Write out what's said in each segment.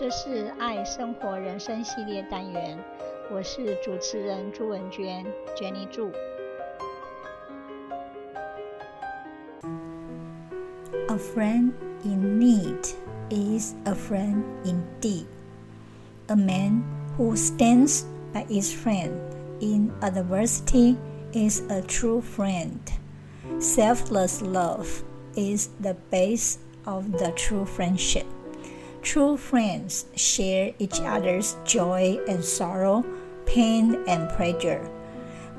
这是爱生活人生系列单元，我是主持人朱文娟，Jenny 祝。A friend in need is a friend indeed. A man who stands by his friend in adversity is a true friend. Selfless love is the base of the true friendship. True friends share each other's joy and sorrow, pain and pleasure.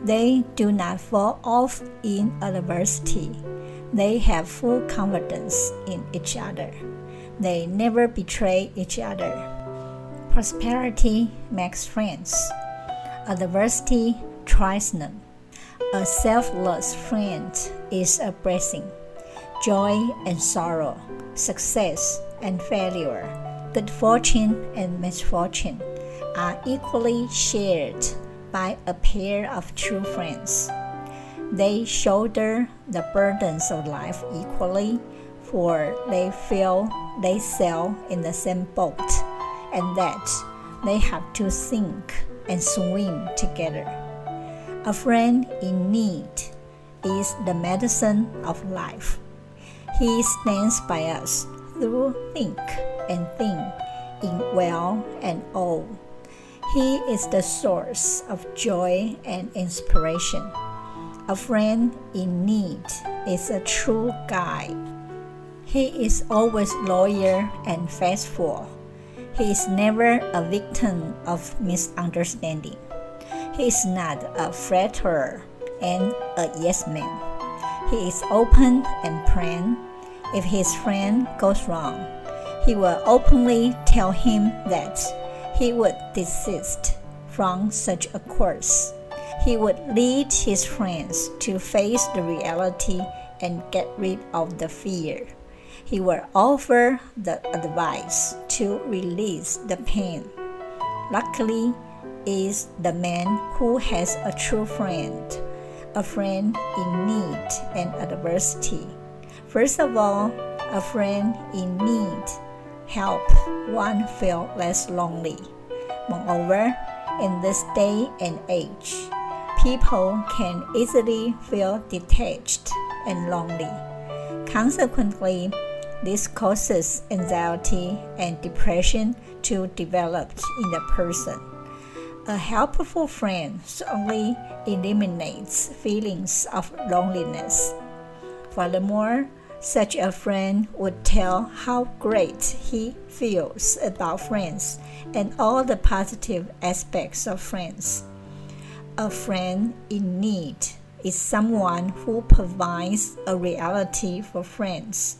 They do not fall off in adversity. They have full confidence in each other. They never betray each other. Prosperity makes friends. Adversity tries them. A selfless friend is a blessing. Joy and sorrow, success and failure, good fortune and misfortune are equally shared by a pair of true friends. They shoulder the burdens of life equally, for they feel they sail in the same boat, and that they have to sink and swim together. A friend in need is the medicine of life. He stands by us through think and thin, in well and old. He is the source of joy and inspiration. A friend in need is a true guide. He is always loyal and faithful. He is never a victim of misunderstanding. He is not a flatterer and a yes man. He is open and plain if his friend goes wrong, he will openly tell him that he would desist from such a course. He would lead his friends to face the reality and get rid of the fear. He will offer the advice to release the pain. Luckily, is the man who has a true friend, a friend in need and adversity. First of all, a friend in need help one feel less lonely. Moreover, in this day and age, people can easily feel detached and lonely. Consequently, this causes anxiety and depression to develop in the person. A helpful friend certainly eliminates feelings of loneliness. Furthermore, such a friend would tell how great he feels about friends and all the positive aspects of friends. A friend in need is someone who provides a reality for friends.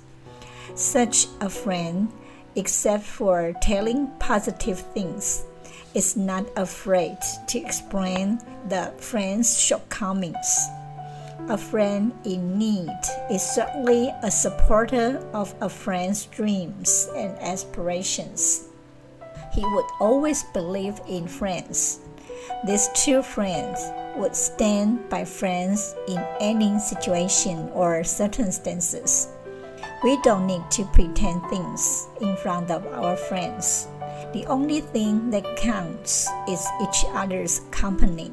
Such a friend, except for telling positive things, is not afraid to explain the friend's shortcomings. A friend in need is certainly a supporter of a friend's dreams and aspirations. He would always believe in friends. These two friends would stand by friends in any situation or circumstances. We don't need to pretend things in front of our friends. The only thing that counts is each other's company.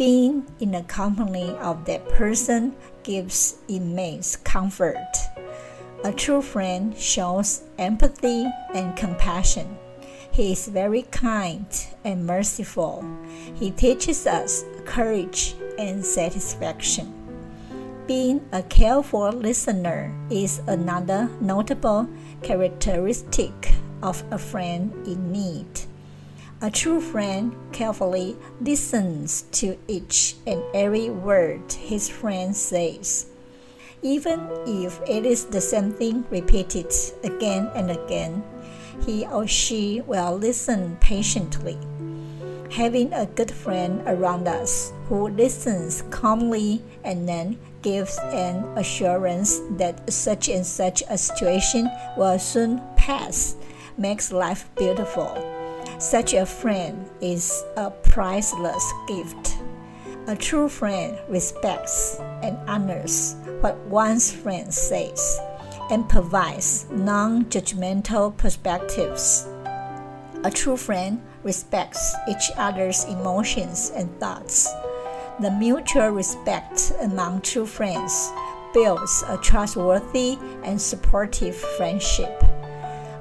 Being in the company of that person gives immense comfort. A true friend shows empathy and compassion. He is very kind and merciful. He teaches us courage and satisfaction. Being a careful listener is another notable characteristic of a friend in need. A true friend carefully listens to each and every word his friend says, even if it is the same thing repeated again and again. He or she will listen patiently. Having a good friend around us who listens calmly and then gives an assurance that such and such a situation will soon pass makes life beautiful. Such a friend is a priceless gift. A true friend respects and honors what one's friend says and provides non judgmental perspectives. A true friend respects each other's emotions and thoughts. The mutual respect among true friends builds a trustworthy and supportive friendship.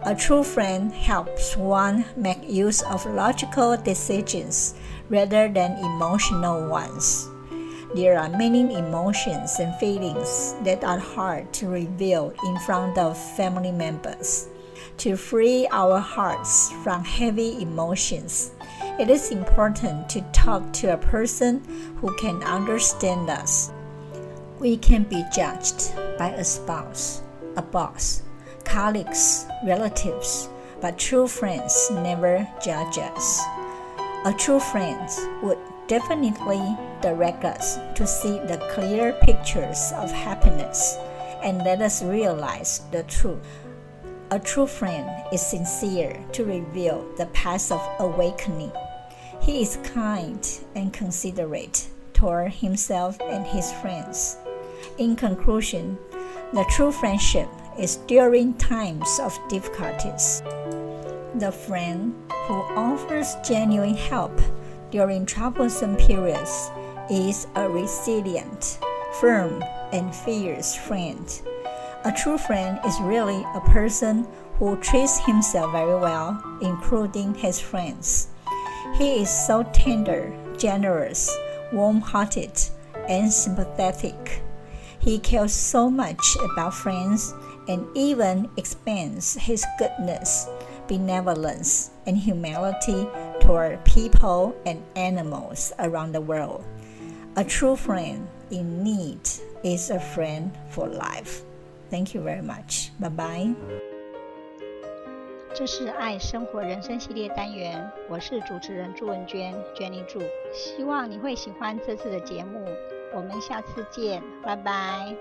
A true friend helps one make use of logical decisions rather than emotional ones. There are many emotions and feelings that are hard to reveal in front of family members. To free our hearts from heavy emotions, it is important to talk to a person who can understand us. We can be judged by a spouse, a boss, colleagues, relatives, but true friends never judge us. A true friend would definitely direct us to see the clear pictures of happiness and let us realize the truth. A true friend is sincere to reveal the path of awakening. He is kind and considerate toward himself and his friends. In conclusion, the true friendship is during times of difficulties. The friend who offers genuine help during troublesome periods is a resilient, firm, and fierce friend. A true friend is really a person who treats himself very well, including his friends. He is so tender, generous, warm hearted, and sympathetic. He cares so much about friends and even expends his goodness, benevolence, and humility toward people and animals around the world. A true friend in need is a friend for life. Thank you very much. Bye bye. 这是爱生活人生系列单元，我是主持人朱文娟，Jenny 祝，希望你会喜欢这次的节目，我们下次见，拜拜。